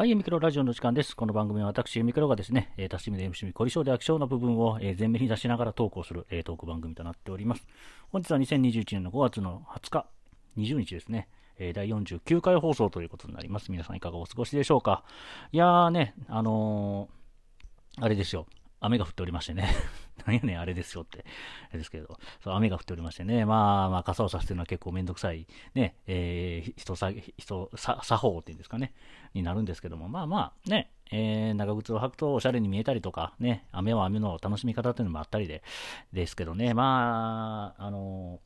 はい、ミクロラジオの時間です。この番組は私、ミクロがですね、えー、多趣味で MC み、凝り性で飽き性の部分を、えー、前面に出しながら投稿する、えー、トーク番組となっております。本日は2021年の5月の20日、20日ですね、えー、第49回放送ということになります。皆さんいかがお過ごしでしょうか。いやーね、あのー、あれですよ。雨が降っておりましてね。なんやねん、あれですよって。あれですけど、そう、雨が降っておりましてね。まあ、まあ、傘をさせてるのは結構めんどくさい、ね、えー、人さ、人、さ、作法っていうんですかね、になるんですけども、まあまあ、ね、えー、長靴を履くとおしゃれに見えたりとか、ね、雨は雨の楽しみ方っていうのもあったりで、ですけどね、まあ、あの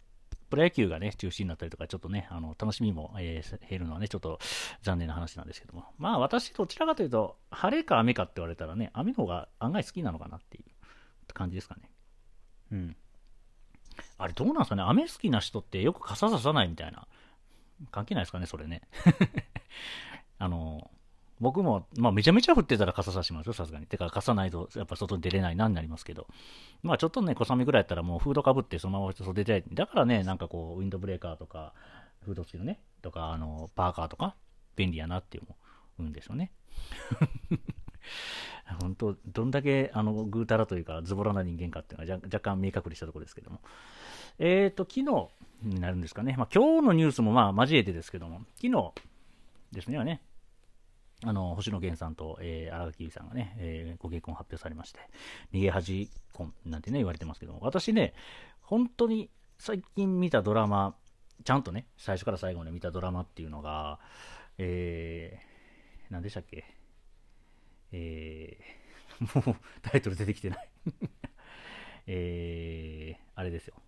プロ野球がね、中止になったりとか、ちょっとね、あの、楽しみも、えー、減るのはね、ちょっと残念な話なんですけども。まあ、私、どちらかというと、晴れか雨かって言われたらね、雨の方が案外好きなのかなっていう感じですかね。うん。あれ、どうなんですかね、雨好きな人ってよく傘ささないみたいな。関係ないですかね、それね。あの、僕も、まあ、めちゃめちゃ降ってたら傘さしますよ、さすがに。てか、傘ないと、やっぱ外に出れないなになりますけど。まあ、ちょっとね、小雨ぐらいやったら、もうフードかぶって、そのまま外出て、だからね、なんかこう、ウィンドブレーカーとか、フード付きのね、とか、あの、パーカーとか、便利やなって思うんですよね。本当、どんだけ、あの、ぐうたらというか、ズボラな人間かっていうのは若干明確にしたところですけども。えっ、ー、と、昨日になるんですかね。まあ、今日のニュースもまあ、交えてですけども、昨日ですね、ね、あの、星野源さんと、えー、荒垣結衣さんがね、えー、ご結婚発表されまして、逃げ恥婚なんてね、言われてますけども、私ね、本当に最近見たドラマ、ちゃんとね、最初から最後まで見たドラマっていうのが、えー、何でしたっけ？えー、もうタイトル出てきてない えー、あれですよ。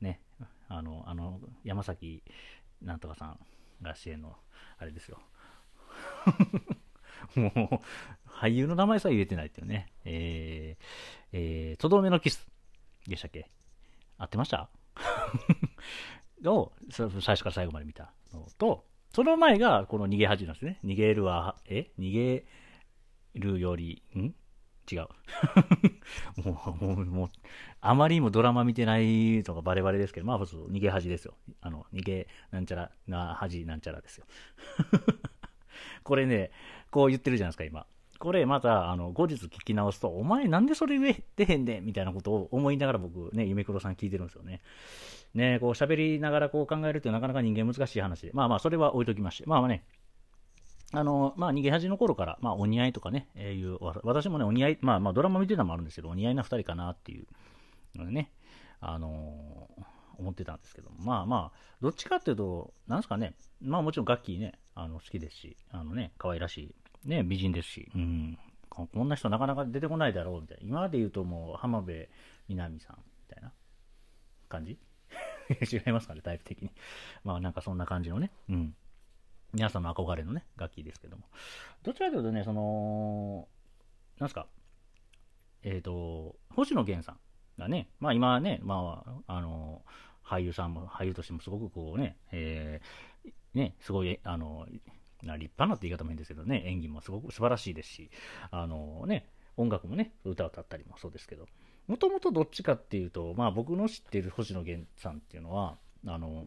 ね、あの、あの、山崎なんとかさんが支援の、あれですよ。もう、俳優の名前さえ言えてないっていうね。えー、えー、とどめのキスでしたっけ？合ってました？を、最初から最後まで見たのと、その前がこの逃げ恥なんですね。逃げるは、え？逃げるより、ん？違う。もう、もう、もう、あまりにもドラマ見てないとかバレバレですけど、まあ、逃げ恥ですよ。あの、逃げ、なんちゃら、な、恥なんちゃらですよ。これね、こう言ってるじゃないですか、今。これまた、あの、後日聞き直すと、お前なんでそれ言えてへんねん？みたいなことを思いながら僕ね、夢黒さん聞いてるんですよね。ね、こう喋りながらこう考えるってなかなか人間難しい話で。まあまあ、それは置いときまして。まあまあね、あの、まあ、逃げ恥の頃から、まあ、お似合いとかね、えー、いう、私もね、お似合い、まあまあ、ドラマ見てたのもあるんですけど、お似合いな二人かなっていうのでね、あのー、思ってたんですけど、まあまあ、どっちかっていうと、なんすかね、まあもちろんガッキーね、あの好きですし、あのね、可愛らしい、ね、美人ですし、うん、こんな人なかなか出てこないだろうみたいな。今まで言うともう浜辺美波さんみたいな感じ？違いますかね、タイプ的に。まあなんかそんな感じのね、うん。皆さんの憧れのね、楽器ですけども。どちらかというとね、その、なんすか、えっ、ー、と、星野源さんがね、まあ今ね、まあ、あの、俳優さんも、俳優としてもすごくこうね、えー、ね、すごい、あの、な立派なって言い方もいいんですけどね、演技もすごく素晴らしいですし、あのね、音楽もね、歌を歌ったりもそうですけど、もともとどっちかっていうと、まあ僕の知ってる星野源さんっていうのは、あの、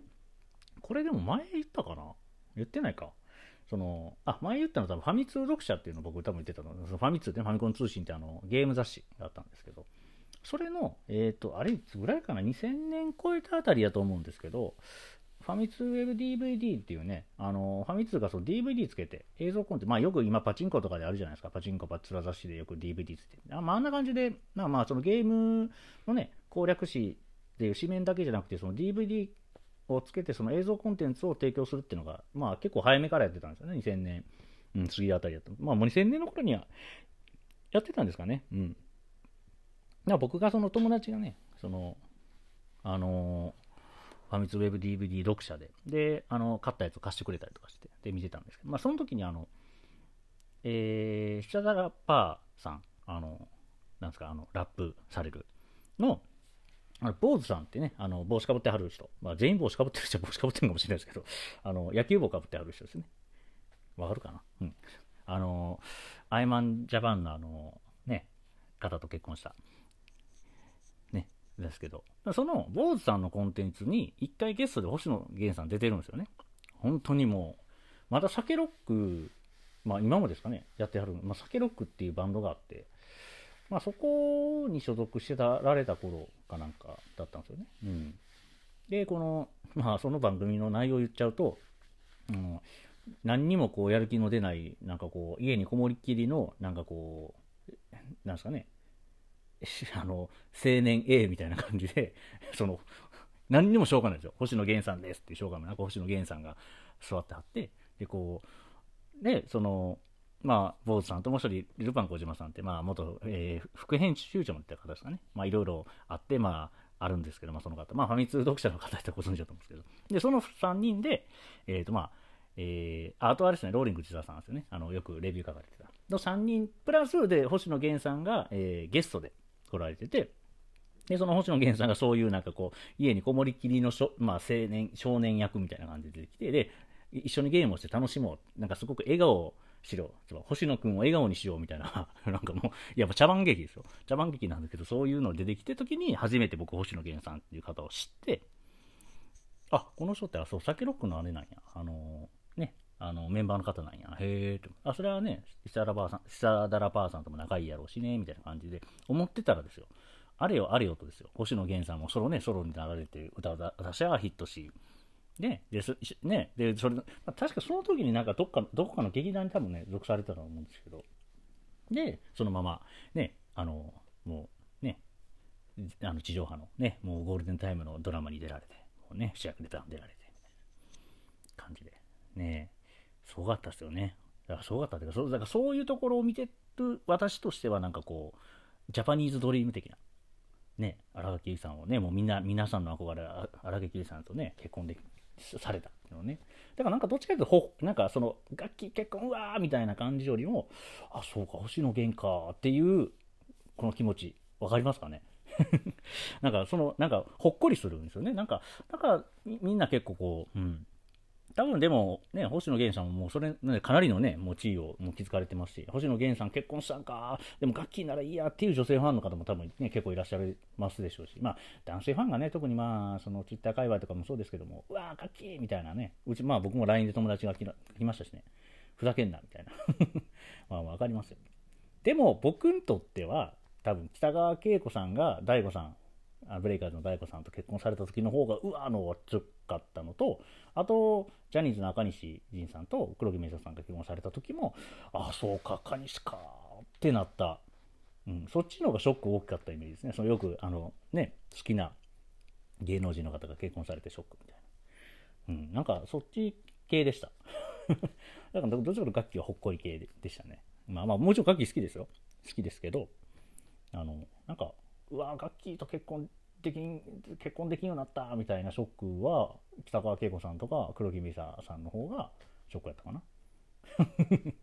これでも前言ったかな？言ってないか。その、あ、前言ったの多分ファミ通読者っていうのを僕多分言ってたの。そのファミ通ってファミコン通信ってあのゲーム雑誌があったんですけど、それの、えっ、ー、と、あれいつぐらいかな、2000年超えたあたりだと思うんですけど、ファミ通ウェブ DVD っていうね、あの、ファミ通がそう DVD つけて、映像コンテンツ、まあよく今パチンコとかであるじゃないですか、パチンコパッツラ雑誌でよく DVD つけて。あまああんな感じで、まあまあそのゲームのね、攻略誌っていう紙面だけじゃなくて、その DVD をつけてその映像コンテンツを提供するっていうのが、まあ結構早めからやってたんですよね、2000年、うん、次あたりだと。まあもう2000年の頃にはやってたんですかね。うん。だ僕がその友達がね、その、あのファミツウェブ DVD 読者で、で、あの、買ったやつを貸してくれたりとかして、で、見てたんですけど、まあ、その時にあの、えー、シャダラパーさん、あの、なんですか、あの、ラップされるの、あの、坊主さんってね、あの、帽子かぶってはる人、まあ、全員帽子かぶってる人は帽子かぶってるかもしれないですけど、あの、野球帽かぶってはる人ですね。わかるかな？うん。あの、アイマンジャパンのあの、ね、方と結婚したねですけど、その坊主さんのコンテンツに1回ゲストで星野源さん出てるんですよね。本当にもう、まだ酒ロックまあ今もですかね、やってはる、まあ、サケロックっていうバンドがあって、まあそこに所属してたられた頃かなんかだったんですよね。うん。で、この、まあその番組の内容を言っちゃうと、うん、何にもこうやる気の出ない、なんかこう、家にこもりっきりの、なんかこう、なんですかね、あの、青年 A みたいな感じで、その、何にもしょうがないですよ。星野源さんですっていうしょうがない。なんか星野源さんが座ってはって、で、こう、で、その、まあ、坊主さんともう一人、ルパン小島さんって、まあ、元、えー、副編集長もって方ですかね。まあ、いろいろあって、まあ、あるんですけど、まあ、その方。まあ、ファミ通読者の方ってご存知だと思うんですけど。で、その3人で、えっ、ー、と、まあ、えー、あとはですね、ローリング千田さんですよね。あの、よくレビュー書かれてた。の3人、プラスで星野源さんが、えー、ゲストで来られてて、で、その星野源さんがそういうなんかこう、家にこもりきりのしょ、まあ、青年、少年役みたいな感じで出てきて、で、一緒にゲームをして楽しもう。なんかすごく笑顔をしろ。星野くんを笑顔にしようみたいな、なんかもう、やっぱ茶番劇ですよ。茶番劇なんだけど、そういうの出てきて時に、初めて僕、星野源さんっていう方を知って、あ、この人って、あ、そう、酒ロックの姉なんや。あの、ね、あの、メンバーの方なんや。へえと。あ、それはね、シサダラさん、シサダラパーさんとも仲いいやろうしね、みたいな感じで、思ってたらですよ。あれよあれよとですよ。星野源さんもソロね、ソロに流れて歌を出しゃヒットし、ね、で、ね、で、それ、まあ、確かその時になんかどっか、どこかの劇団に多分ね、属されたと思うんですけど、で、そのまま、ね、あの、もう、ね、あの地上波のね、もうゴールデンタイムのドラマに出られて、もうね、主役で出られて、みたいな感じで、ね、すごかったですよね。だからすごかったというか、そうだからそういうところを見てる私としては、なんかこう、ジャパニーズドリーム的な、ね、荒垣結衣さんをね、もうみんな、皆さんの憧れ、荒垣結衣さんとね、結婚できされたっていうのね。だからなんかどっちかというと、ほなんかその、楽器結婚うわーみたいな感じよりも、あ、そうか、星野源かっていう、この気持ち、わかりますかね？なんかその、なんかほっこりするんですよね。なんか、だからみんな結構こう、うん、多分でも、ね、星野源さんももうそれ、ね、かなりのね、もう地位をもう築かれてますし、星野源さん結婚したんか、でも楽器ならいいやっていう女性ファンの方も多分ね、結構いらっしゃいますでしょうし、まあ、男性ファンがね、特にまあ、そのツイッター界隈とかもそうですけども、うわー、楽器みたいなね、うち、まあ僕も LINE で友達が来ましたしね、ふざけんな、みたいな。まあわかりますよ。でも僕にとっては、多分北川景子さんが大悟さんブレイカーズの大悟さんと結婚された時の方がうわーのは強かったのとあとジャニーズの中西仁さんと黒木メイサさんが結婚された時もああそうか中西かってなった、うん、そっちの方がショック大きかったイメージですね。そのよくあのね好きな芸能人の方が結婚されてショックみたいな、うん、なんかそっち系でした。だからどっちかというと楽器はほっこり系でしたね。まあまあもちろん楽器好きですよ。好きですけどあのなんかうわガッキーと結婚できん結婚できんようになったみたいなショックは北川景子さんとか黒木美沙さんの方がショックやったかな。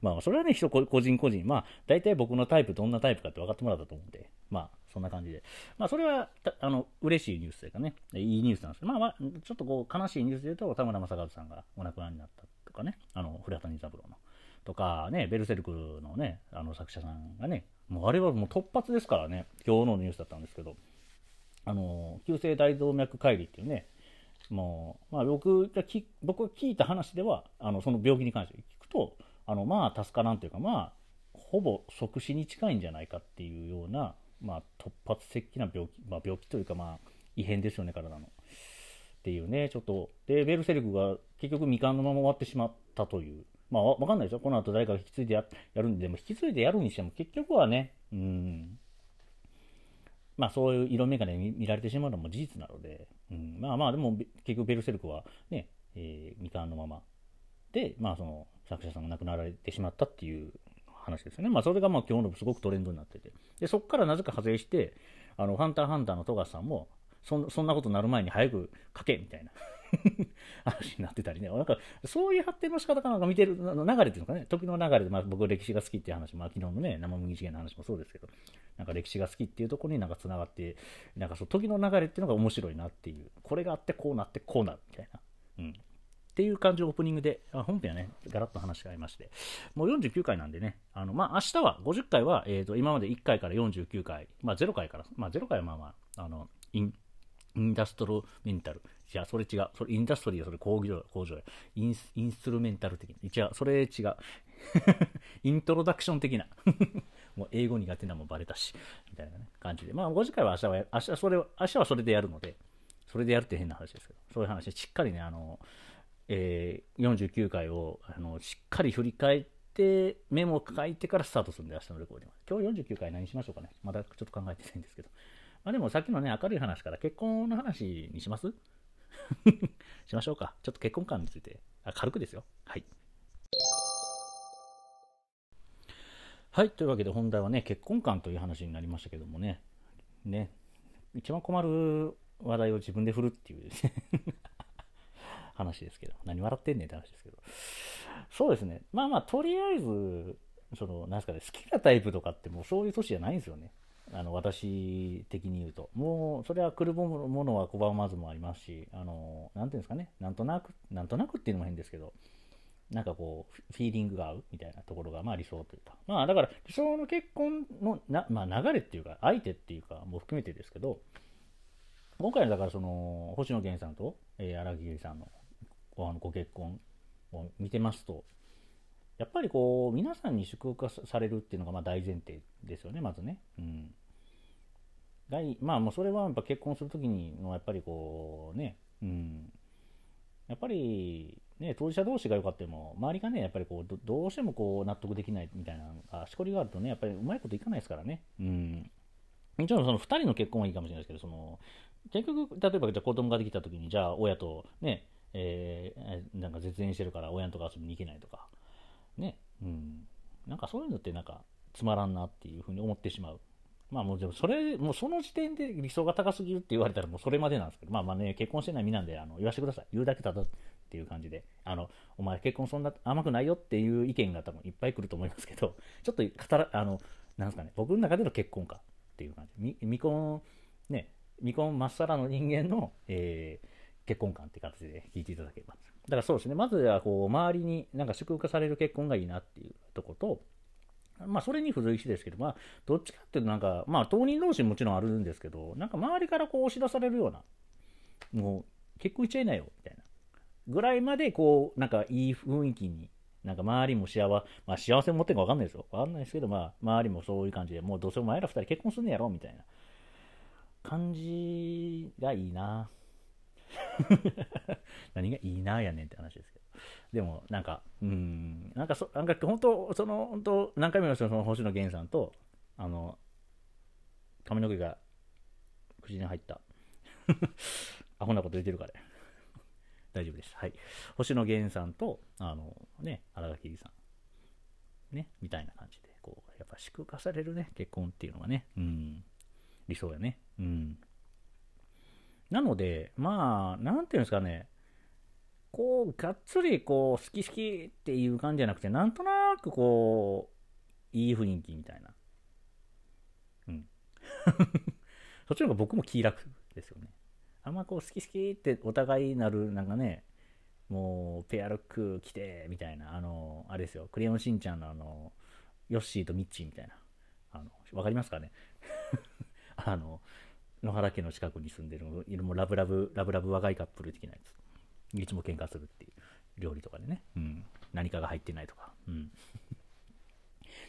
まあそれはね人個人個人まあ大体僕のタイプどんなタイプかって分かってもらったと思うんでまあそんな感じで。まあそれはあの嬉しいニュースというかね。いいニュースなんですけどまあ、まあ、ちょっとこう悲しいニュースで言うと田村正和さんがお亡くなりになったとかね。あの古畑任三郎の。とかねベルセルクのねあの作者さんがね。もうあれはもう突発ですからね、今日のニュースだったんですけど、あの、急性大動脈解離っていうね、もう、まあ僕が、僕が聞いた話では、あの、その病気に関して聞くと、あの、まあ助からんというか、まあ、ほぼ即死に近いんじゃないかっていうような、まあ突発的な病気、まあ病気というか、まあ異変ですよね、体の。っていうね、ちょっと、で、ベルセルクが結局未完のまま終わってしまったというまあ、わかんないですよ。この後誰かが引き継いでやるんで、でも引き継いでやるにしても結局はね、うん、まあそういう色眼鏡に見られてしまうのも事実なので、うん、まあまあでも結局ベルセルクはね、えー、未完のままで、まあその作者さんが亡くなられてしまったっていう話ですよね。まあそれがまあ今日のすごくトレンドになってて。で、そこからなぜか派生して、あの、ハンターハンターの富樫さんも、そそんなことになる前に早く書けみたいな 話になってたりね、なんかそういう発展の仕方かなんか見てる流れっていうのかね、時の流れで、まあ、僕歴史が好きっていう話も、昨日のね、生麦事件の話もそうですけど、なんか歴史が好きっていうところになんか繋がって、なんかそう時の流れっていうのが面白いなっていう、これがあってこうなってこうなるみたいな。うん。っていう感じのオープニングで、本編はね、ガラッと話がありまして、もう49回なんでね、あの、まあ、明日は、50回は、えっ、ー、と、今まで1回から49回、まあ、0回から、まあ、0回はまあまあ、あの、インインダストロメンタル。いや、それ違う。それインダストリーや、それ工業工場や。インインストルメンタル的な。違う、それ違う。イントロダクション的な。もう英語苦手なもバレたし。みたいなね、感じで。まあ、5次回は明日は、明日それ、明日はそれでやるので、それでやるって変な話ですけど、そういう話でしっかりね、あの、えー、49回をあのしっかり振り返って、メモを書いてからスタートするんで、明日のレコーディング。今日49回何しましょうかね。まだちょっと考えてないんですけど。まあでもさっきのね、明るい話から結婚の話にします？しましょうか。ちょっと結婚観について、あ軽くですよ。はい。はい。というわけで本題はね、結婚観という話になりましたけどもね。ね。一番困る話題を自分で振るっていうね 話ですけど。何笑ってんねんって話ですけど。そうですね。まあまあ、とりあえず、その、なんすかね、好きなタイプとかってもうそういう年じゃないんですよね。あの私的に言うと、もうそれは来るものは拒まずもありますし、あのなんていうんですかね、なんとなく、なんとなくっていうのも変ですけど、なんかこう、フィーリングが合うみたいなところが、まあ理想というか、まあだから理想の結婚のな、まあ、流れっていうか、相手っていうか、も含めてですけど、今回のだからその、星野源さんと、えー、荒木由さんのあのご結婚を見てますと、やっぱりこう、皆さんに祝福されるっていうのがまあ大前提ですよね、まずね。うん。まあもうそれはやっぱ結婚するときにのやっぱりこうね、うん、やっぱりね、当事者同士が良かったも、周りがね、やっぱりこうど、どうしてもこう納得できないみたいな、しこりがあるとね、やっぱりうまいこといかないですからね。うん。もちろんその2人の結婚はいいかもしれないですけど、その、結局、例えばじゃ子供ができたときに、じゃあ親とね、えー、なんか絶縁してるから親とか遊びに行けないとか、ね、うん。なんかそういうのってなんかつまらんなっていうふうに思ってしまう。まあもうでもそれ、もうその時点で理想が高すぎるって言われたらもうそれまでなんですけど、まあまあね、結婚してない身なんで、あの、言わせてください。言うだけただっていう感じで、あの、お前結婚そんな甘くないよっていう意見が多分いっぱい来ると思いますけど、ちょっと語ら、あの、なんですかね、僕の中での結婚かっていう感じ。未婚、ね、未婚まっさらの人間の、えー、結婚観って形で聞いていただければ。だからそうですね、まずはこう、周りになんか祝福される結婚がいいなっていうとこと、まあ、それに付随してですけど、まあ、どっちかっていうと、なんか、まあ、当人同士もちろんあるんですけど、なんか周りからこう押し出されるような、もう、結婚しちゃいなよ、みたいな。ぐらいまで、こう、なんかいい雰囲気に、なんか周りも幸せ、まあ幸せを持ってるかわかんないですよ。わかんないですけど、まあ、周りもそういう感じで、もうどうせお前ら二人結婚すんねやろ、みたいな感じがいいな。何がいいなやねんって話ですけど。でも、なんか、うん、なんかそ、なんか本当、その、本当、何回も言いましたその星野源さんと、あの、髪の毛が口に入った。アホなこと言ってるから。大丈夫です。はい。星野源さんと、あの、ね、荒垣さん。ね、みたいな感じで、こう、やっぱ祝福されるね、結婚っていうのがね、うん、理想やね。うん。なので、まあ、なんていうんですかね、こう、がっつり、こう、好き好きっていう感じじゃなくて、なんとなく、こう、いい雰囲気みたいな。うん。そっちの方が僕も気楽ですよね。あんまこう、好き好きってお互いなる、なんかね、もう、ペアルック着て、みたいな、あの、あれですよ、クレヨンしんちゃんのあの、ヨッシーとミッチーみたいな。あの、わかりますかね？あの、野原家の近くに住んでる、もラブラブ、ラブラブ若いカップル的なやつ。いつも喧嘩するっていう料理とかでね、うん、何かが入ってないとか、うん、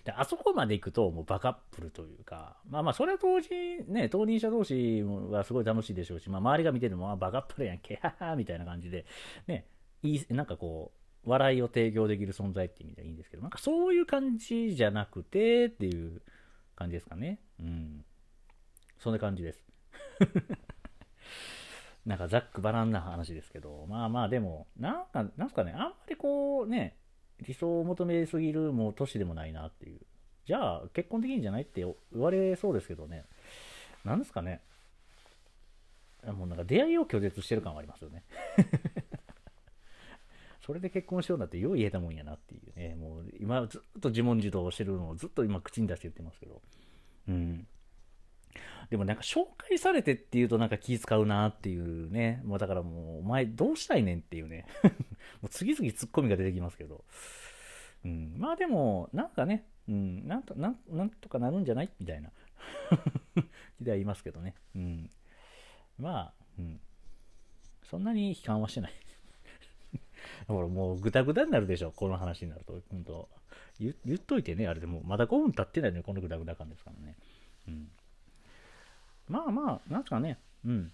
であそこまで行くともうバカップルというかまあまあそれは当時ね当人者同士はすごい楽しいでしょうし、まあ、周りが見てるのもバカップルやんけははみたいな感じでねいいなんかこう笑いを提供できる存在って意味ではいいんですけどなんかそういう感じじゃなくてっていう感じですかね。うん。そんな感じです。なんかざっくばらんな話ですけど、まあまあでも、なんか、なんすかね、あんまりこうね、理想を求めすぎるもう年でもないなっていう。じゃあ、結婚できんじゃないって言われそうですけどね。なんですかね。もうなんか出会いを拒絶してる感はありますよね。それで結婚しようなんてよう言えたもんやなっていうね。もう今ずっと自問自答してるのをずっと今口に出して言ってますけど。うん。でもなんか紹介されてっていうとなんか気使うなっていうね。もうだからもう、お前どうしたいねんっていうね。もう次々ツッコミが出てきますけど。うん、まあでも、なんかね、うん、なんとなんなんとかなるんじゃないみたいな 気では言いますけどね。うん。まあ、うん。そんなに悲観はしてない。ほら、もうぐだぐだになるでしょ、この話になると。本当言言っといてね、あれでも、まだ5分経ってないのにこのぐだぐだ感ですからね。うん。まあまあ、なんすかね。うん。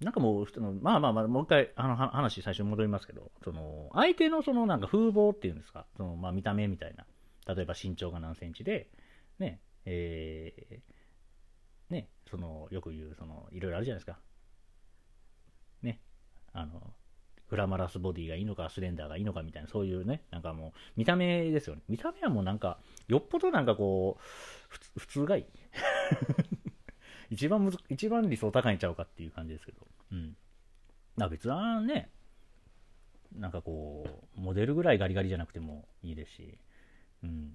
なんかもう、まあまあまあ、もう一回あの話最初に戻りますけど、その相手のそのなんか風貌っていうんですか、そのまあ見た目みたいな、例えば身長が何センチで、ね、えー、ね、そのよく言う、そのいろいろあるじゃないですか。ね、あの、グラマラスボディがいいのか、スレンダーがいいのかみたいな、そういうね、なんかもう、見た目ですよね。見た目はもうなんか、よっぽどなんかこう、普通がいい。一番むず、一番理想高いんちゃうかっていう感じですけど。うん。あ別はね、なんかこう、モデルぐらいガリガリじゃなくてもいいですし、うん。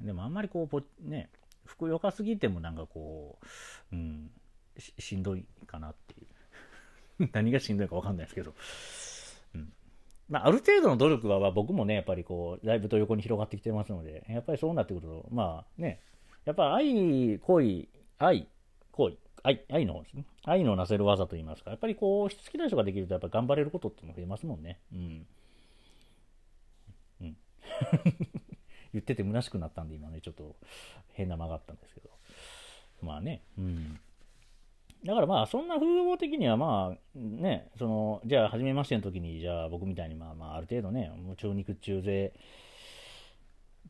でもあんまりこう、ぽね、ふくよかすぎてもなんかこう、うん、ししんどいかなっていう。何がしんどいかわかんないですけど。うん。まあ、ある程度の努力は、まあ、僕もね、やっぱりこう、だいぶと横に広がってきてますので、やっぱりそうなってくると、まあね、やっぱ愛、恋、愛、行為、愛愛の。愛のなせる技といいますか、やっぱりこう、しつきな人ができると、やっぱ頑張れることっていうのが増えますもんね。うん。うん。言ってて虚しくなったんで、今ね、ちょっと変な間があったんですけど。まあね、うん。だからまあ、そんな風貌的にはまあ、ね、その、じゃあ、初めましての時に、じゃあ僕みたいに、まあまあ、ある程度ね、もう中肉中背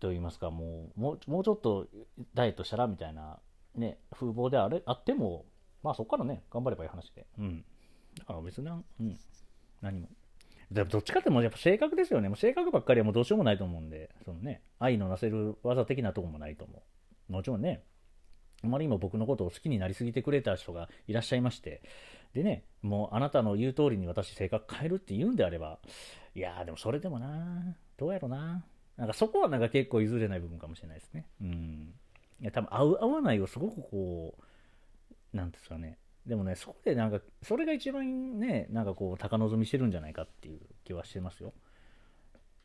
と言いますか、もう、もうもうちょっとダイエットしたらみたいなね、風貌であれあっても、まあそこからね、頑張ればいい話で。うん。だから別に、うん、何も。どっちかってもやっぱ性格ですよね。もう性格ばっかりはもうどうしようもないと思うんで、そのね、愛のなせる技的なとこもないと思う。もちろんね、あまりにも僕のことを好きになりすぎてくれた人がいらっしゃいまして、でね、もうあなたの言う通りに私性格変えるって言うんであれば、いやーでもそれでもなどうやろななんかそこはなんか結構譲れない部分かもしれないですね。うん。いや多分合う合わないをすごくこうなんですかね。でもねそこでなんかそれが一番ねなんかこう高望みしてるんじゃないかっていう気はしてますよ。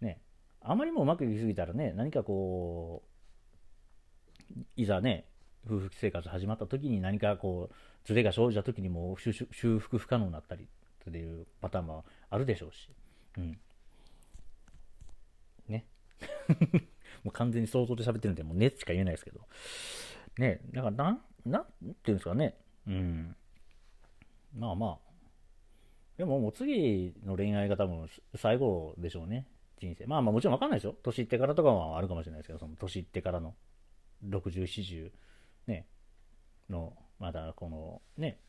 ね。あまりもうまくいきすぎたらね何かこういざね夫婦生活始まった時に何かこうズレが生じた時にもう修復不可能になったりっていうパターンもあるでしょうし。うん。ね。もう完全に想像で喋ってるんで、もうねしか言えないですけど。ね、だからなん、なんていうんですかね。うん。まあまあ。でももう次の恋愛が多分最後でしょうね。人生。まあまあもちろんわかんないですよ。年いってからとかはあるかもしれないですけど、その年いってからの60、40、ね、の、まだこのね、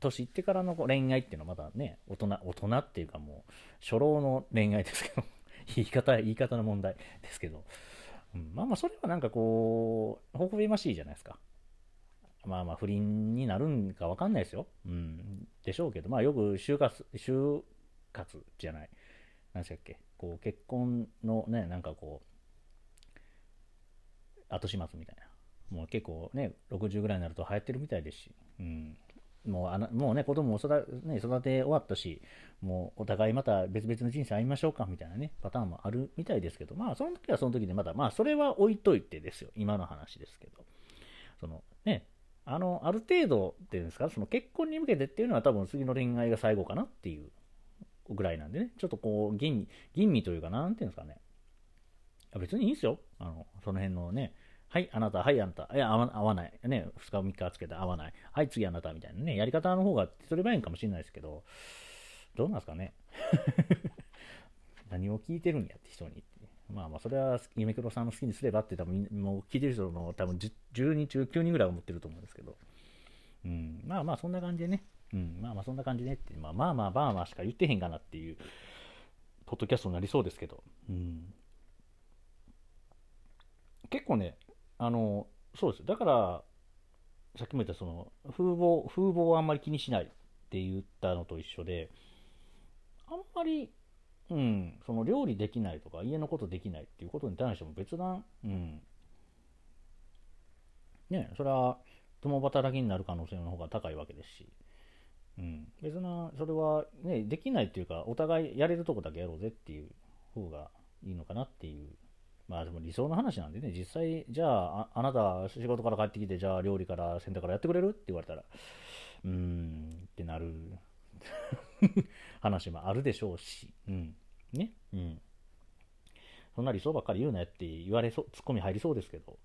年いってからの恋愛っていうのはまだね、大人、大人っていうかもう、初老の恋愛ですけど、言い方、言い方の問題ですけど、うん、まあまあ、それはなんかこう、ほほべましいじゃないですか。まあまあ、不倫になるんかわかんないですよ。うん。でしょうけど、まあよく就活、就活じゃない。何でしたっけ？こう、結婚のね、なんかこう、後始末みたいな。もう結構ね、60ぐらいになると流行ってるみたいですし。うん。もうあのもうね、子供を育,、ね、育て終わったし、もうお互いまた別々の人生歩みましょうかみたいなね、パターンもあるみたいですけど、まあ、その時はその時でまた、まあ、それは置いといてですよ、今の話ですけど。そのね、あの、ある程度っていうんですか、その結婚に向けてっていうのは多分次の恋愛が最後かなっていうぐらいなんでね、ちょっとこう、吟味、吟味というか、なんていうんですかね。別にいいんですよ。あの、その辺のね、はい、あなた、はい、あなた、いや、合わない。ね、2日、3日つけて合わない。はい、次あなたみたいなね、やり方の方が手取り早いかもしれないですけど、どうなんですかね。何を聞いてるんやって人に。まあまあ、それは夢黒さんの好きにすればって多分、もう聞いてる人の多分 10, 10人中9人ぐらい思ってると思うんですけど、うん、まあまあ、そんな感じでね、うん、まあまあ、そんな感じでって、まあまあまあ、まあまあしか言ってへんかなっていう、ポッドキャストになりそうですけど、うん、結構ね、あの、そうです。だから、さっきも言ったその風貌、風貌をあんまり気にしないって言ったのと一緒で、あんまり、うん、その料理できないとか、家のことできないっていうことに対しても別段、うん、ね、それは共働きになる可能性の方が高いわけですし、うん、別な、それはね、できないっていうか、お互いやれるとこだけやろうぜっていう方がいいのかなっていうまあでも理想の話なんでね、実際、じゃあ、あなた仕事から帰ってきて、じゃあ料理から洗濯からやってくれるって言われたら、うーんってなる 話もあるでしょうし、うん。ね。うん。そんな理想ばっかり言うなよって言われそう、ツッコミ入りそうですけど、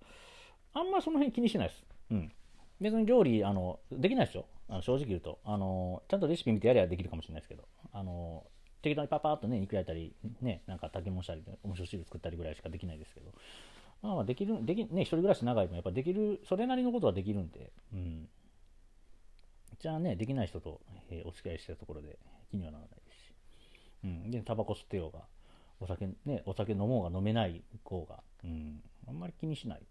あんまその辺気にしないです。うん。別に料理、あの、できないですよ。あの正直言うと。あの、ちゃんとレシピ見てやればできるかもしれないですけど、あの、適当にパパッとね、肉焼いたり、ね、なんか炊き物したり、お味噌汁作ったりぐらいしかできないですけど、まあまあできる、でき、ね、一人暮らし長いもやっぱできる、それなりのことはできるんで、うん。じゃあね、できない人と、えー、お付き合いしてるところで気にはならないですし、うん。で、タバコ吸ってようが、お酒、ね、お酒飲もうが飲めない方が、うん、あんまり気にしない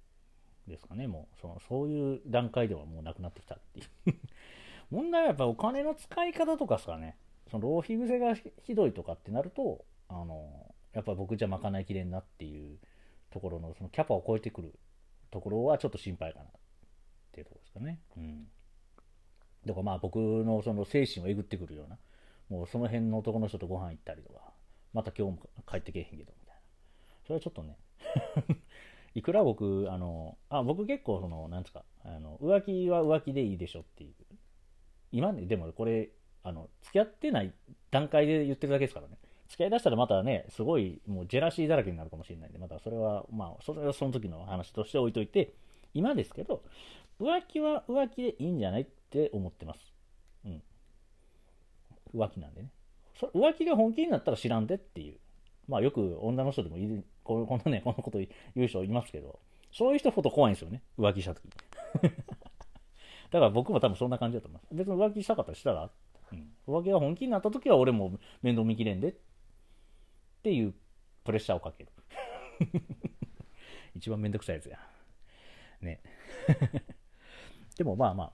ですかね、もう、そのそういう段階ではもうなくなってきたっていう。問題はやっぱお金の使い方とかですかね、その浪費癖がひどいとかってなると、あの、やっぱ僕じゃ賄いきれんなっていうところの、そのキャパを超えてくるところはちょっと心配かなっていうところですかね。うん。だからまあ僕のその精神をえぐってくるような、もうその辺の男の人とご飯行ったりとか、また今日も帰ってけえへんけど、みたいな。それはちょっとね いくら僕、あの、あ、僕結構その、なんですか、あの、浮気は浮気でいいでしょっていう。今ね、でもこれ、あの、付き合ってない段階で言ってるだけですからね。付き合いだしたらまたね、すごい、もうジェラシーだらけになるかもしれないんで、またそれは、まあ、それはその時の話として置いといて、今ですけど、浮気は浮気でいいんじゃないって思ってます。うん。浮気なんでね。そ浮気が本気になったら知らんでっていう。まあよく女の人でもいる、このね、このこと言う人いますけど、そういう人ほど怖いんですよね。浮気した時。だから僕も多分そんな感じだと思います。別に浮気したかったらしたらっ、うん、浮気が本気になった時は俺も面倒見きれんでっていうプレッシャーをかける。一番めんどくさいやつや。ね。でもまあま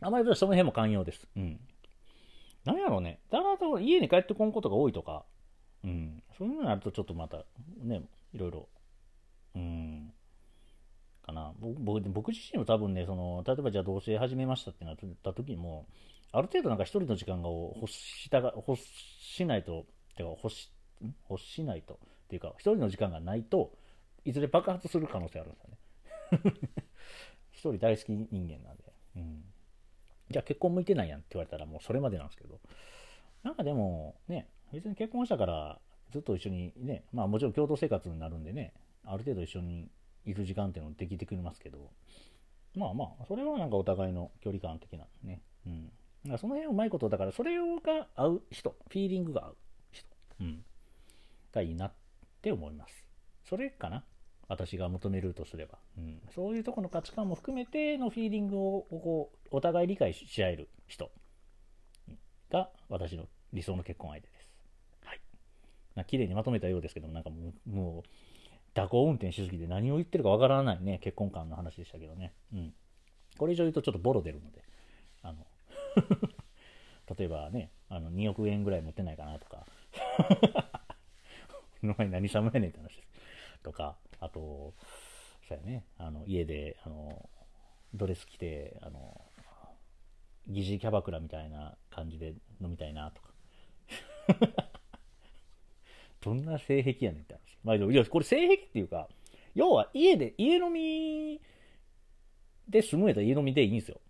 あ、あまりその辺も寛容です。うん。何やろうね。だからと家に帰ってこんことが多いとか、うん。そういうのになるとちょっとまた、ね、いろいろ、うん、かな。僕僕自身も多分ね、その、例えばじゃあ同棲始めましたってなった時も、ある程度なんか一人の時間が欲したが、欲しないと、てか欲し、欲しないと、っていうか、一人の時間がないと、いずれ爆発する可能性あるんですよね。一人大好き人間なんで。うん。じゃあ結婚向いてないやんって言われたらもうそれまでなんですけど、なんかでもね、別に結婚したからずっと一緒にね、まあもちろん共同生活になるんでね、ある程度一緒にいる時間っていうのできてくれますけど、まあまあ、それはなんかお互いの距離感的なね、うん。だからその辺うまいこと、だからそれが合う人、フィーリングが合う人、うん、がいいなって思います。それかな私が求めるとすれば、うん、そういうとこの価値観も含めてのフィーリングをこうお互い理解し合える人が私の理想の結婚相手です。はい。な綺麗にまとめたようですけども、なんかもう、もう蛇行運転しすぎて何を言ってるかわからないね、結婚観の話でしたけどね。うん。これ以上言うとちょっとボロ出るので、あの 例えばね、あの2億円ぐらい持ってないかなとか、の前何様やねんって話です。とか、あと、そうやね、あの家であのドレス着て、あの疑似キャバクラみたいな感じで飲みたいなとか。どんな性癖やねんって話。まあ、いや、これ性癖っていうか、要は家で、家飲みで済むやったら家飲みでいいんですよ。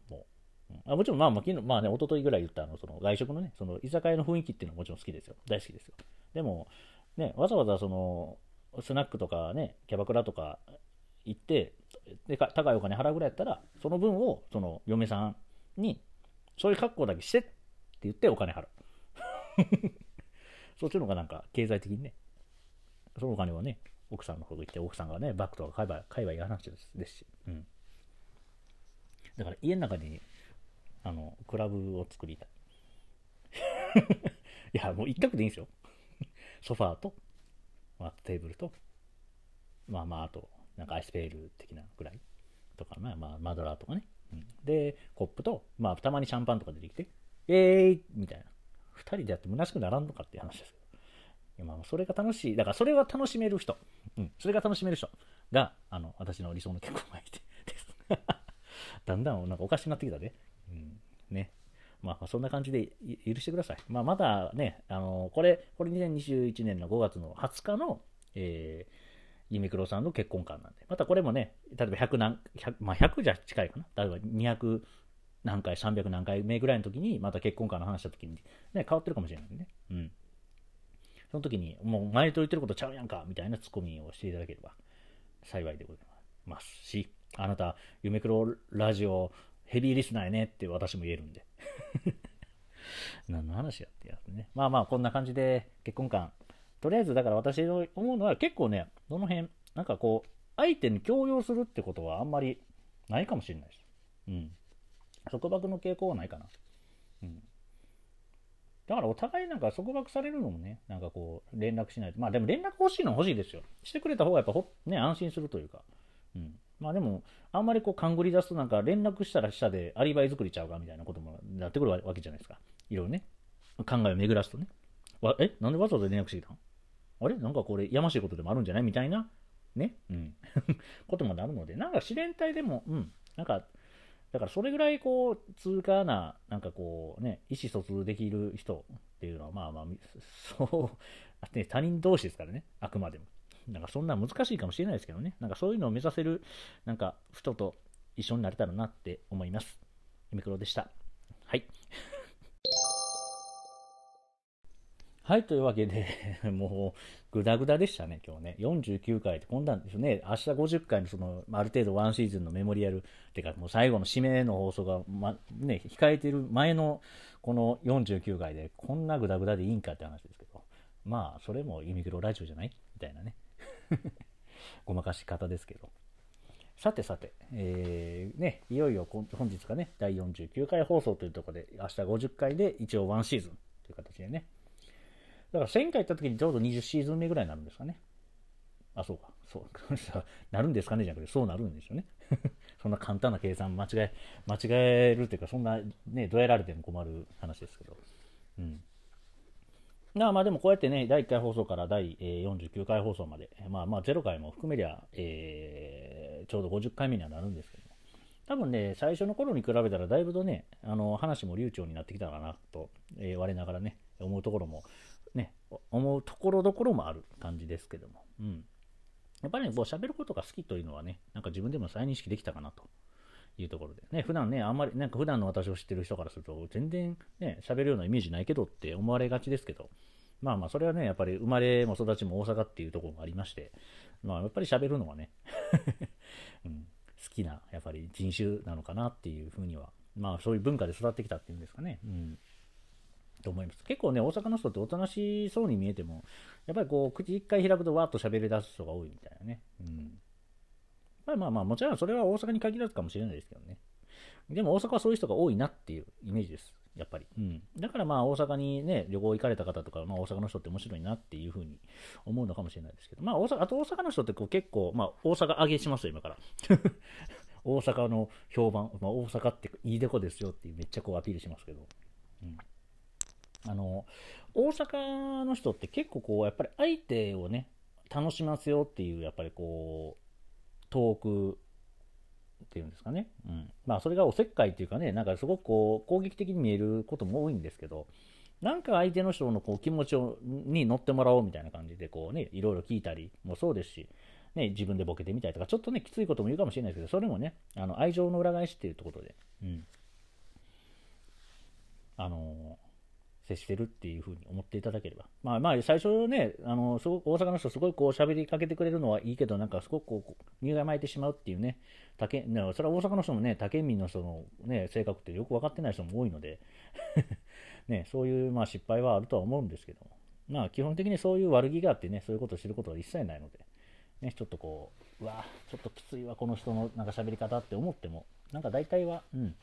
あもちろん、まあ、まあ、昨日、まあね、一昨日ぐらい言ったあの、その外食のね、その居酒屋の雰囲気っていうのはもちろん好きですよ。大好きですよ。でも、ね、わざわざその、スナックとかね、キャバクラとか行って、でか高いお金払うぐらいやったら、その分を、その、嫁さんに、そういう格好だけしてって言ってお金払う。そっちの方がなんか経済的にね、そのお金はね、奥さんの方と行って、奥さんがね、バッグとか買えば買えばいい話ですですし、うん。だから家の中に、あの、クラブを作りたい。いや、もう一角でいいんですよ。ソファーと、まあ、テーブルと、まあまあ、あと、なんかアイスペール的なぐらいとか、まあまあ、マドラーとかね。うん、で、コップと、まあ、たまにシャンパンとか出てきて、えーイみたいな。二人でやって虚しくならんのかっていう話ですけど。まあ、それが楽しい。だからそれは楽しめる人。うん。それが楽しめる人が、あの、私の理想の結婚相手です。だんだんなんかおかしくなってきたね。ね。まあ、そんな感じで許してください。まあ、まだね、あの、これ、これ2021年の5月の20日の、えー、ユミクロさんの結婚観なんで、またこれもね、例えば100何、100, まあ、100じゃ近いかな。例えば200何回、300何回目ぐらいの時に、また結婚観の話した時に、ね、変わってるかもしれないね。うん。その時に、もう前と言ってることちゃうやんか、みたいなツッコミをしていただければ幸いでございますし、あなた、夢黒ラジオヘビーリスナーやねって私も言えるんで。何の話やってやつね。まあまあ、こんな感じで結婚観。とりあえず、だから私の思うのは結構ね、どの辺、なんかこう、相手に強要するってことはあんまりないかもしれないです。うん。束縛の傾向はないかな。うん。だからお互いなんか束縛されるのもね、なんかこう、連絡しないと。まあでも連絡欲しいのは欲しいですよ。してくれた方がやっぱほ、ね、安心するというか。うん。まあでも、あんまりこう、勘繰り出すとなんか連絡したら下でアリバイ作りちゃうかみたいなこともなってくるわけじゃないですか。いろいろね。考えを巡らすとね。わえなんでわざわざ連絡してきたのあれ？なんかこれやましいことでもあるんじゃない？みたいな、ね。うん。こともなるので、なんか自然体でも、うん。なんか、だからそれぐらいこう、通過な、なんかこうね、意思疎通できる人っていうのは、まあまあ、そう、ね、他人同士ですからね、あくまでも。なんかそんな難しいかもしれないですけどね、なんかそういうのを目指せる、なんか人と一緒になれたらなって思います。ユミクロでした。はい。はい、というわけで、もう、ぐだぐだでしたね、今日ね。49回ってこんなんですね。明日50回のその、ある程度ワンシーズンのメモリアル、ってか、もう最後の締めの放送が、ま、ね、控えてる前の、この49回で、こんなぐだぐだでいいんかって話ですけど。まあ、それもユミクロラジオじゃない？みたいなね。ごまかし方ですけど。さてさて、えー、ね、いよいよ本日がね、第49回放送というところで、明日50回で一応ワンシーズンという形でね、だから1000回行った時にちょうど20シーズン目ぐらいになるんですかね。あ、そうか。そう。なるんですかね？じゃなくて、そうなるんですよね。そんな簡単な計算間違え、間違えるっていうか、そんなね、どうやられても困る話ですけど。うん。まあまあでもこうやってね、第1回放送から第49回放送まで、まあまあ0回も含めりゃ、えー、ちょうど50回目にはなるんですけども。多分ね、最初の頃に比べたらだいぶとね、あの話も流暢になってきたかなと、えー、我ながらね、思うところもね、思うところどころもある感じですけども、うん。やっぱりね、こう喋ることが好きというのはね、なんか自分でも再認識できたかなと。いうところで、ね、普段ね、あんまり、なんか普段の私を知ってる人からすると、全然ね、喋るようなイメージないけどって思われがちですけど、まあまあ、それはね、やっぱり生まれも育ちも大阪っていうところがありまして、まあやっぱり喋るのはね、うん、好きな、やっぱり人種なのかなっていうふうには、まあそういう文化で育ってきたっていうんですかね。うんと思います。結構ね、大阪の人っておとなしそうに見えても、やっぱりこう、口一回開くとわーっと喋り出す人が多いみたいなね。うん。まあまあまあ、もちろんそれは大阪に限らずかもしれないですけどね。でも大阪はそういう人が多いなっていうイメージです。やっぱり。うん。だからまあ大阪にね、旅行行かれた方とか、まあ大阪の人って面白いなっていうふうに思うのかもしれないですけど、まあ大阪、あと大阪の人ってこう結構、まあ大阪上げしますよ、今から。大阪の評判、まあ大阪っていいでこですよってめっちゃこうアピールしますけど。うんあの、大阪の人って結構こう、やっぱり相手をね、楽しますよっていう、やっぱりこうう、トークっていうんですかね。うん。まあ、それがおせっかいっていうかね、なんかすごくこう、攻撃的に見えることも多いんですけど、なんか相手の人のこう気持ちをに乗ってもらおうみたいな感じで、こうね、いろいろ聞いたりもそうですし、ね、自分でボケてみたりとか、ちょっとね、きついことも言うかもしれないですけど、それもね、あの愛情の裏返しっていうところで、うん。あの接してるっていうふうに思っていただければ。まあまあ、最初ね、あの、すごく大阪の人すごいこう喋りかけてくれるのはいいけど、なんかすごくこう、身が巻いてしまうっていうね、他県、それは大阪の人もね、他県民の人のね、性格ってよく分かってない人も多いので ね、そういうまあ失敗はあるとは思うんですけども、まあ基本的にそういう悪気があってね、そういうことを知ることは一切ないので、ね、ちょっとこう、うわちょっときついわ、この人のなんか喋り方って思っても、なんか大体は、うん、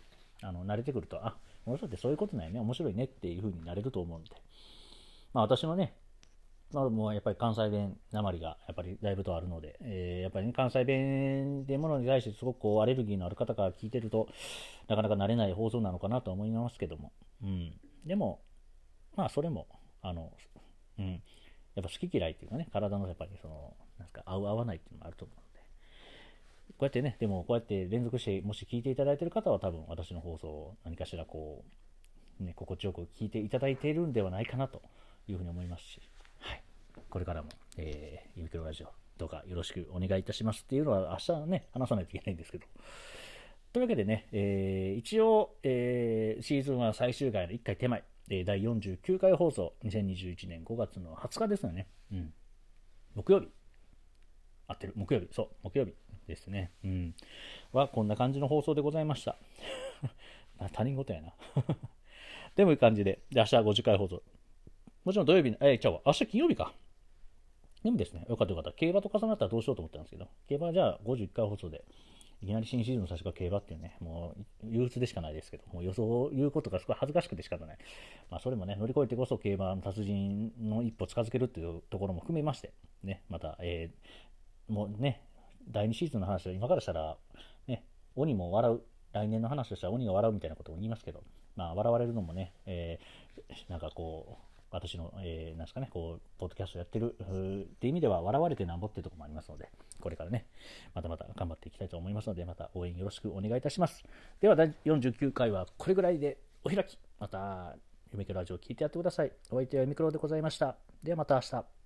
あの、慣れてくると、あ、この人ってそういうことなんやね、面白いねっていう風になれると思うんで。まあ私のね、まあ、もうやっぱり関西弁なまりがやっぱりだいぶとあるので、えー、やっぱり、ね、関西弁でものに対してすごくこうアレルギーのある方から聞いてるとなかなか慣れない放送なのかなと思いますけども、うん、でもまあそれもあの、うん、やっぱ好き嫌いっていうかね体のやっぱりそのなんか合う合わないっていうのもあると思う。こうやってね、でもこうやって連続してもし聞いていただいている方は多分私の放送を何かしらこう、ね、心地よく聞いていただいているんではないかなというふうに思いますし、はい、これからも、えー、ユニクロラジオどうかよろしくお願いいたしますっていうのは明日ね、話さないといけないんですけど、というわけでね、えー、一応、えー、シーズンは最終回の1回手前、えー、第49回放送、2021年5月の20日ですよね。うん。木曜日。合ってる。木曜日。そう、木曜日ですね。うん。は、こんな感じの放送でございました。他人事やな。でもいい感じで、で明日は50回放送。もちろん土曜日、えー、ちゃう。明日金曜日か。でもですね、よかったよかった。競馬と重なったらどうしようと思ったんですけど、競馬はじゃあ51回放送で、いきなり新シーズンの最初から競馬っていうね、もう憂鬱でしかないですけど、もう予想を言うことがすごい恥ずかしくて仕方ない。まあ、それもね、乗り越えてこそ競馬の達人の一歩近づけるっていうところも含めまして、ね、また、えー、もうね、第2シーズンの話は今からしたら、ね、鬼も笑う、来年の話としては鬼が笑うみたいなことを言いますけど、まあ、笑われるのもね、えー、なんかこう、私の、えー、なんですかね、こう、ポッドキャストやってるって意味では、笑われてなんぼっていうところもありますので、これからね、またまた頑張っていきたいと思いますので、また応援よろしくお願いいたします。では、第49回はこれぐらいでお開き。また、ゆめくラジオを聞いてやってください。お相手はゆめくろでございました。ではまた明日。